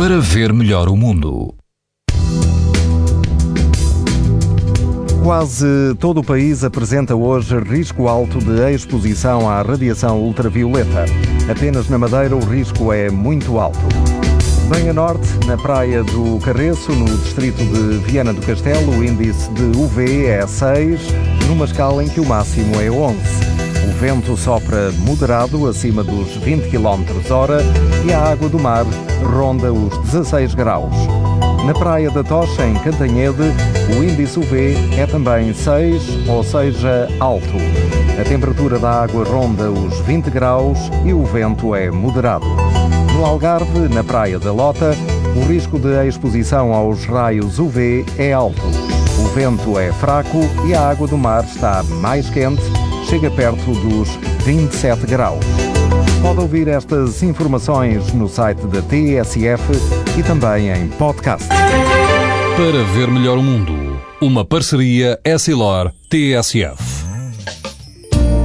para ver melhor o mundo. Quase todo o país apresenta hoje risco alto de exposição à radiação ultravioleta. Apenas na Madeira o risco é muito alto. Bem a norte, na praia do Carreço, no distrito de Viana do Castelo, o índice de UV é 6, numa escala em que o máximo é 11. Vento sopra moderado, acima dos 20 km hora, e a água do mar ronda os 16 graus. Na Praia da Tocha, em Cantanhede, o índice UV é também 6, ou seja, alto. A temperatura da água ronda os 20 graus e o vento é moderado. No Algarve, na Praia da Lota, o risco de exposição aos raios UV é alto. O vento é fraco e a água do mar está mais quente, chega perto dos 27 graus. Pode ouvir estas informações no site da TSF e também em podcast. Para ver melhor o mundo, uma parceria Essilor-TSF.